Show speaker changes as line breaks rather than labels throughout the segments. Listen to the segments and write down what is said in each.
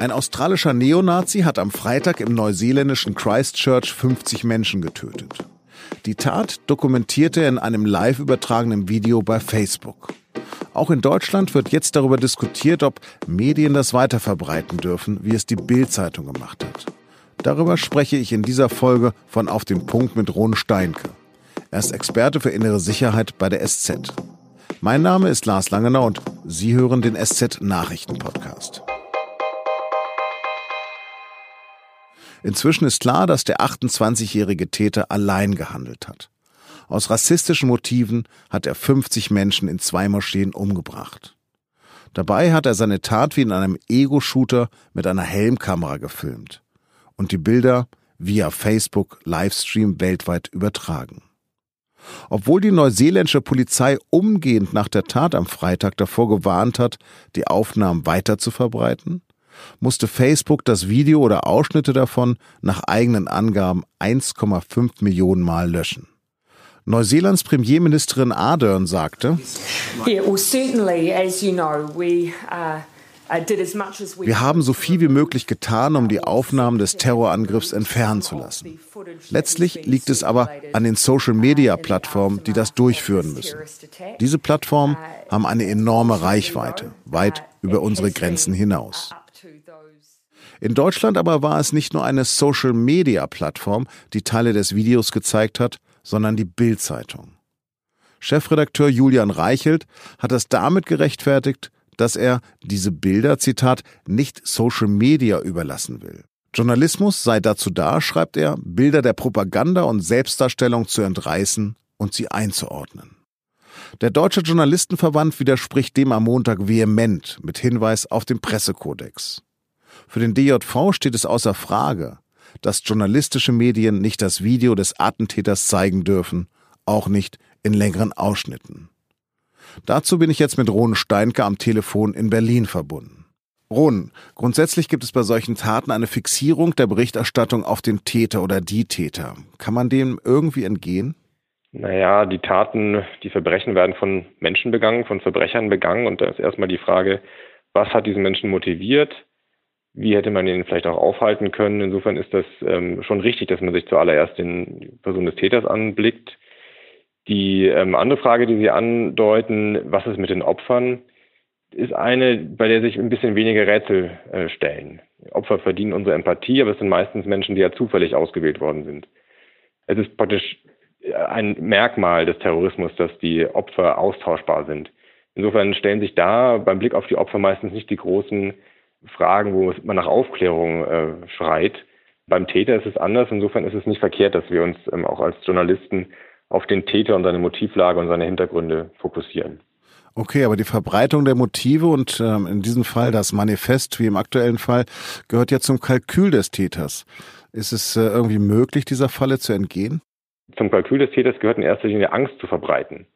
Ein australischer Neonazi hat am Freitag im neuseeländischen Christchurch 50 Menschen getötet. Die Tat dokumentierte er in einem live übertragenen Video bei Facebook. Auch in Deutschland wird jetzt darüber diskutiert, ob Medien das weiterverbreiten dürfen, wie es die Bild-Zeitung gemacht hat. Darüber spreche ich in dieser Folge von Auf dem Punkt mit Ron Steinke. Er ist Experte für innere Sicherheit bei der SZ. Mein Name ist Lars Langenau und Sie hören den SZ Nachrichten Podcast. Inzwischen ist klar, dass der 28-jährige Täter allein gehandelt hat. Aus rassistischen Motiven hat er 50 Menschen in zwei Moscheen umgebracht. Dabei hat er seine Tat wie in einem Ego-Shooter mit einer Helmkamera gefilmt und die Bilder via Facebook Livestream weltweit übertragen. Obwohl die neuseeländische Polizei umgehend nach der Tat am Freitag davor gewarnt hat, die Aufnahmen weiter zu verbreiten, musste Facebook das Video oder Ausschnitte davon nach eigenen Angaben 1,5 Millionen Mal löschen. Neuseelands Premierministerin Ardern sagte,
we, uh
wir haben so viel wie möglich getan, um die Aufnahmen des Terrorangriffs entfernen zu lassen. Letztlich liegt es aber an den Social-Media-Plattformen, die das durchführen müssen. Diese Plattformen haben eine enorme Reichweite, weit über unsere Grenzen hinaus. In Deutschland aber war es nicht nur eine Social-Media-Plattform, die Teile des Videos gezeigt hat, sondern die Bild-Zeitung. Chefredakteur Julian Reichelt hat das damit gerechtfertigt, dass er diese Bilder, Zitat, nicht Social Media überlassen will. Journalismus sei dazu da, schreibt er, Bilder der Propaganda und Selbstdarstellung zu entreißen und sie einzuordnen. Der Deutsche Journalistenverband widerspricht dem am Montag vehement mit Hinweis auf den Pressekodex. Für den DJV steht es außer Frage, dass journalistische Medien nicht das Video des Attentäters zeigen dürfen, auch nicht in längeren Ausschnitten. Dazu bin ich jetzt mit Ron Steinke am Telefon in Berlin verbunden. Ron, grundsätzlich gibt es bei solchen Taten eine Fixierung der Berichterstattung auf den Täter oder die Täter. Kann man dem irgendwie entgehen?
Naja, die Taten, die Verbrechen werden von Menschen begangen, von Verbrechern begangen. Und da ist erstmal die Frage, was hat diesen Menschen motiviert? Wie hätte man ihn vielleicht auch aufhalten können? Insofern ist das ähm, schon richtig, dass man sich zuallererst den Person des Täters anblickt. Die ähm, andere Frage, die Sie andeuten, was ist mit den Opfern, ist eine, bei der sich ein bisschen weniger Rätsel äh, stellen. Opfer verdienen unsere Empathie, aber es sind meistens Menschen, die ja zufällig ausgewählt worden sind. Es ist praktisch äh, ein Merkmal des Terrorismus, dass die Opfer austauschbar sind. Insofern stellen sich da beim Blick auf die Opfer meistens nicht die großen Fragen, wo man nach Aufklärung äh, schreit. Beim Täter ist es anders. Insofern ist es nicht verkehrt, dass wir uns ähm, auch als Journalisten auf den Täter und seine Motivlage und seine Hintergründe fokussieren.
Okay, aber die Verbreitung der Motive und ähm, in diesem Fall das Manifest, wie im aktuellen Fall, gehört ja zum Kalkül des Täters. Ist es äh, irgendwie möglich, dieser Falle zu entgehen?
Zum Kalkül des Täters gehört in erster Linie Angst zu verbreiten.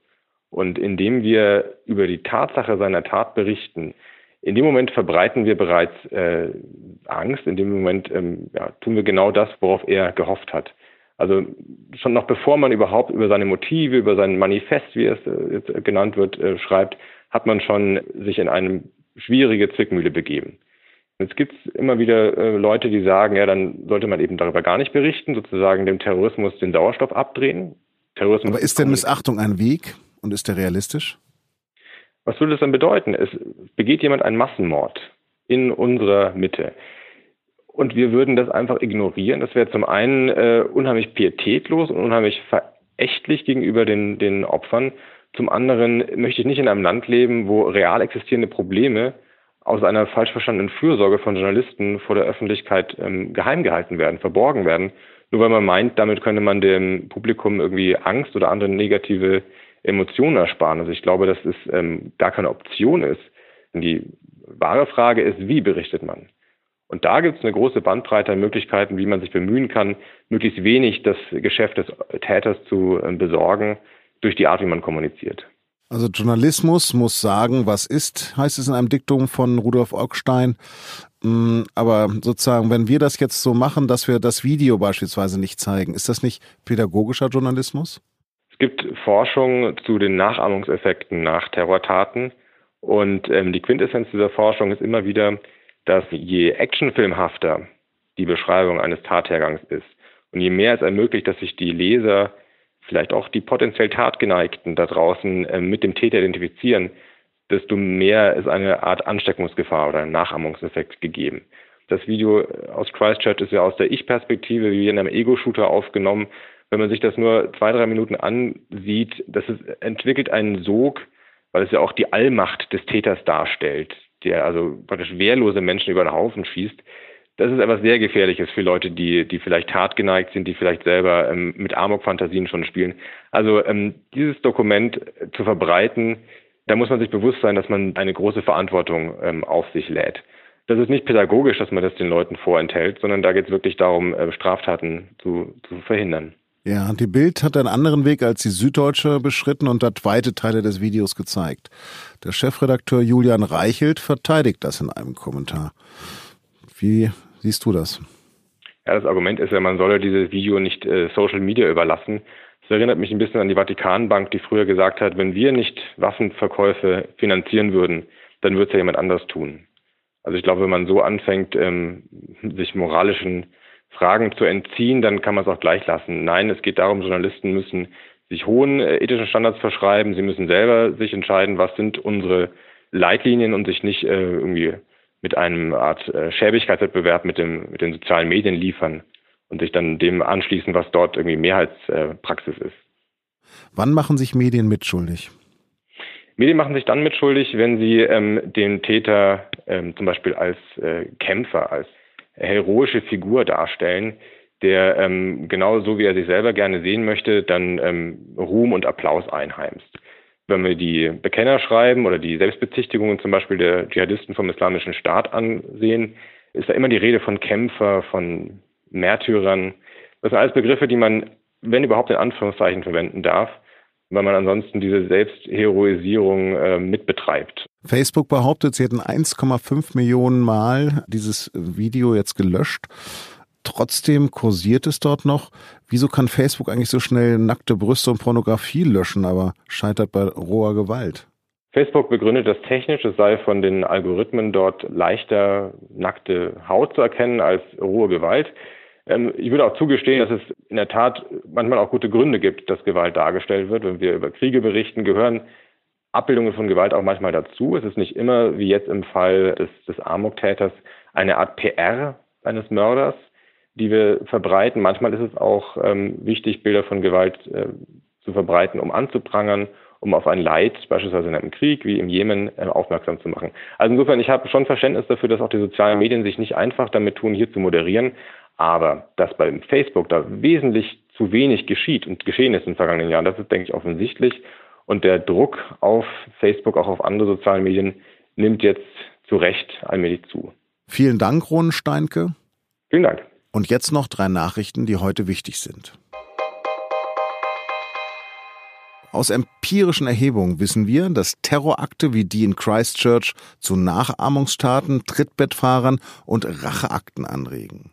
Und indem wir über die Tatsache seiner Tat berichten, in dem Moment verbreiten wir bereits äh, Angst, in dem Moment ähm, ja, tun wir genau das, worauf er gehofft hat. Also schon noch bevor man überhaupt über seine Motive, über sein Manifest, wie es äh, jetzt genannt wird, äh, schreibt, hat man schon sich in eine schwierige Zwickmühle begeben. Jetzt gibt es immer wieder äh, Leute, die sagen, ja, dann sollte man eben darüber gar nicht berichten, sozusagen dem Terrorismus den Sauerstoff abdrehen.
Terrorismus Aber ist denn Missachtung ein Weg und ist der realistisch?
Was würde das dann bedeuten? Es begeht jemand einen Massenmord in unserer Mitte und wir würden das einfach ignorieren. Das wäre zum einen äh, unheimlich pietätlos und unheimlich verächtlich gegenüber den, den Opfern. Zum anderen möchte ich nicht in einem Land leben, wo real existierende Probleme aus einer falsch verstandenen Fürsorge von Journalisten vor der Öffentlichkeit ähm, geheim gehalten werden, verborgen werden, nur weil man meint, damit könne man dem Publikum irgendwie Angst oder andere negative Emotionen ersparen. Also ich glaube, dass es ähm, gar keine Option ist. Die wahre Frage ist, wie berichtet man? Und da gibt es eine große Bandbreite an Möglichkeiten, wie man sich bemühen kann, möglichst wenig das Geschäft des Täters zu äh, besorgen durch die Art, wie man kommuniziert.
Also Journalismus muss sagen, was ist, heißt es in einem Diktum von Rudolf Augstein. Mm, aber sozusagen, wenn wir das jetzt so machen, dass wir das Video beispielsweise nicht zeigen, ist das nicht pädagogischer Journalismus?
Es gibt Forschung zu den Nachahmungseffekten nach Terrortaten. Und ähm, die Quintessenz dieser Forschung ist immer wieder, dass je actionfilmhafter die Beschreibung eines Tathergangs ist und je mehr es ermöglicht, dass sich die Leser, vielleicht auch die potenziell Tatgeneigten da draußen äh, mit dem Täter identifizieren, desto mehr ist eine Art Ansteckungsgefahr oder ein Nachahmungseffekt gegeben. Das Video aus Christchurch ist ja aus der Ich-Perspektive wie in einem Ego-Shooter aufgenommen. Wenn man sich das nur zwei, drei Minuten ansieht, das ist, entwickelt einen Sog, weil es ja auch die Allmacht des Täters darstellt, der also praktisch wehrlose Menschen über den Haufen schießt. Das ist etwas sehr Gefährliches für Leute, die, die vielleicht tatgeneigt sind, die vielleicht selber ähm, mit Amok-Fantasien schon spielen. Also ähm, dieses Dokument zu verbreiten, da muss man sich bewusst sein, dass man eine große Verantwortung ähm, auf sich lädt. Das ist nicht pädagogisch, dass man das den Leuten vorenthält, sondern da geht es wirklich darum, äh, Straftaten zu, zu verhindern.
Ja, die Bild hat einen anderen Weg als die Süddeutsche beschritten und hat weite Teile des Videos gezeigt. Der Chefredakteur Julian Reichelt verteidigt das in einem Kommentar. Wie siehst du das?
Ja, das Argument ist ja, man solle dieses Video nicht äh, Social Media überlassen. Das erinnert mich ein bisschen an die Vatikanbank, die früher gesagt hat, wenn wir nicht Waffenverkäufe finanzieren würden, dann würde es ja jemand anders tun. Also ich glaube, wenn man so anfängt, ähm, sich moralischen Fragen zu entziehen, dann kann man es auch gleich lassen. Nein, es geht darum, Journalisten müssen sich hohen äh, ethischen Standards verschreiben. Sie müssen selber sich entscheiden, was sind unsere Leitlinien und sich nicht äh, irgendwie mit einem Art äh, Schäbigkeitswettbewerb mit, dem, mit den sozialen Medien liefern und sich dann dem anschließen, was dort irgendwie Mehrheitspraxis ist.
Wann machen sich Medien mitschuldig?
Medien machen sich dann mitschuldig, wenn sie ähm, den Täter ähm, zum Beispiel als äh, Kämpfer, als heroische Figur darstellen, der ähm, genau so, wie er sich selber gerne sehen möchte, dann ähm, Ruhm und Applaus einheimst. Wenn wir die Bekenner schreiben oder die Selbstbezichtigungen zum Beispiel der Dschihadisten vom Islamischen Staat ansehen, ist da immer die Rede von Kämpfer, von Märtyrern. Das sind alles Begriffe, die man, wenn überhaupt in Anführungszeichen verwenden darf, weil man ansonsten diese Selbstheroisierung äh, mitbetreibt.
Facebook behauptet, sie hätten 1,5 Millionen Mal dieses Video jetzt gelöscht. Trotzdem kursiert es dort noch. Wieso kann Facebook eigentlich so schnell nackte Brüste und Pornografie löschen, aber scheitert bei roher Gewalt?
Facebook begründet das technisch, es sei von den Algorithmen dort leichter nackte Haut zu erkennen als rohe Gewalt. Ähm, ich würde auch zugestehen, dass es in der Tat manchmal auch gute Gründe gibt, dass Gewalt dargestellt wird. Wenn wir über Kriege berichten, gehören Abbildungen von Gewalt auch manchmal dazu. Es ist nicht immer, wie jetzt im Fall des, des Amok-Täters, eine Art PR eines Mörders, die wir verbreiten. Manchmal ist es auch ähm, wichtig, Bilder von Gewalt äh, zu verbreiten, um anzuprangern, um auf ein Leid, beispielsweise in einem Krieg wie im Jemen, äh, aufmerksam zu machen. Also insofern, ich habe schon Verständnis dafür, dass auch die sozialen Medien sich nicht einfach damit tun, hier zu moderieren. Aber dass bei Facebook da wesentlich zu wenig geschieht und geschehen ist in den vergangenen Jahren, das ist, denke ich, offensichtlich. Und der Druck auf Facebook, auch auf andere soziale Medien, nimmt jetzt zu Recht allmählich zu.
Vielen Dank, Ron Steinke.
Vielen Dank.
Und jetzt noch drei Nachrichten, die heute wichtig sind. Aus empirischen Erhebungen wissen wir, dass Terrorakte wie die in Christchurch zu Nachahmungstaten, Trittbettfahrern und Racheakten anregen.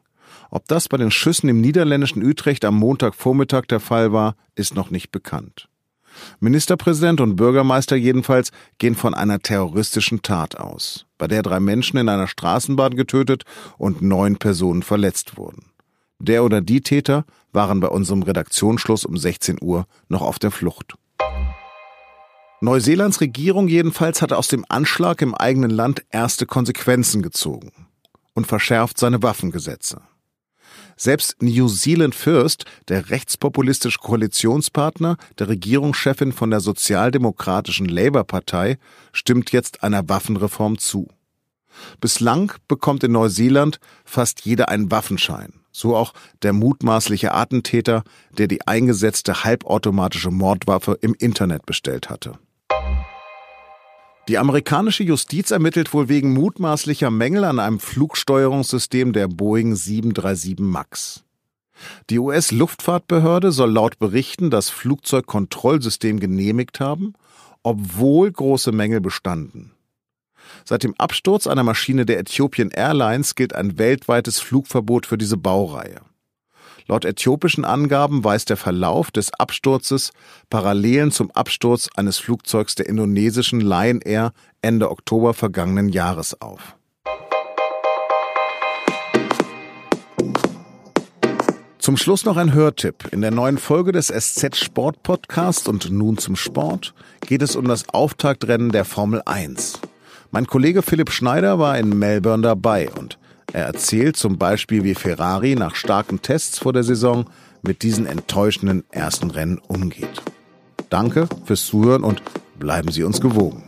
Ob das bei den Schüssen im niederländischen Utrecht am Montagvormittag der Fall war, ist noch nicht bekannt. Ministerpräsident und Bürgermeister jedenfalls gehen von einer terroristischen Tat aus, bei der drei Menschen in einer Straßenbahn getötet und neun Personen verletzt wurden. Der oder die Täter waren bei unserem Redaktionsschluss um 16 Uhr noch auf der Flucht. Neuseelands Regierung jedenfalls hat aus dem Anschlag im eigenen Land erste Konsequenzen gezogen und verschärft seine Waffengesetze. Selbst New Zealand First, der rechtspopulistische Koalitionspartner der Regierungschefin von der sozialdemokratischen Labour-Partei, stimmt jetzt einer Waffenreform zu. Bislang bekommt in Neuseeland fast jeder einen Waffenschein, so auch der mutmaßliche Attentäter, der die eingesetzte halbautomatische Mordwaffe im Internet bestellt hatte. Die amerikanische Justiz ermittelt wohl wegen mutmaßlicher Mängel an einem Flugsteuerungssystem der Boeing 737 MAX. Die US-Luftfahrtbehörde soll laut Berichten das Flugzeugkontrollsystem genehmigt haben, obwohl große Mängel bestanden. Seit dem Absturz einer Maschine der Ethiopian Airlines gilt ein weltweites Flugverbot für diese Baureihe. Laut äthiopischen Angaben weist der Verlauf des Absturzes Parallelen zum Absturz eines Flugzeugs der indonesischen Lion Air Ende Oktober vergangenen Jahres auf. Zum Schluss noch ein Hörtipp. In der neuen Folge des SZ Sport Podcasts und nun zum Sport geht es um das Auftaktrennen der Formel 1. Mein Kollege Philipp Schneider war in Melbourne dabei und er erzählt zum Beispiel, wie Ferrari nach starken Tests vor der Saison mit diesen enttäuschenden ersten Rennen umgeht. Danke fürs Zuhören und bleiben Sie uns gewogen.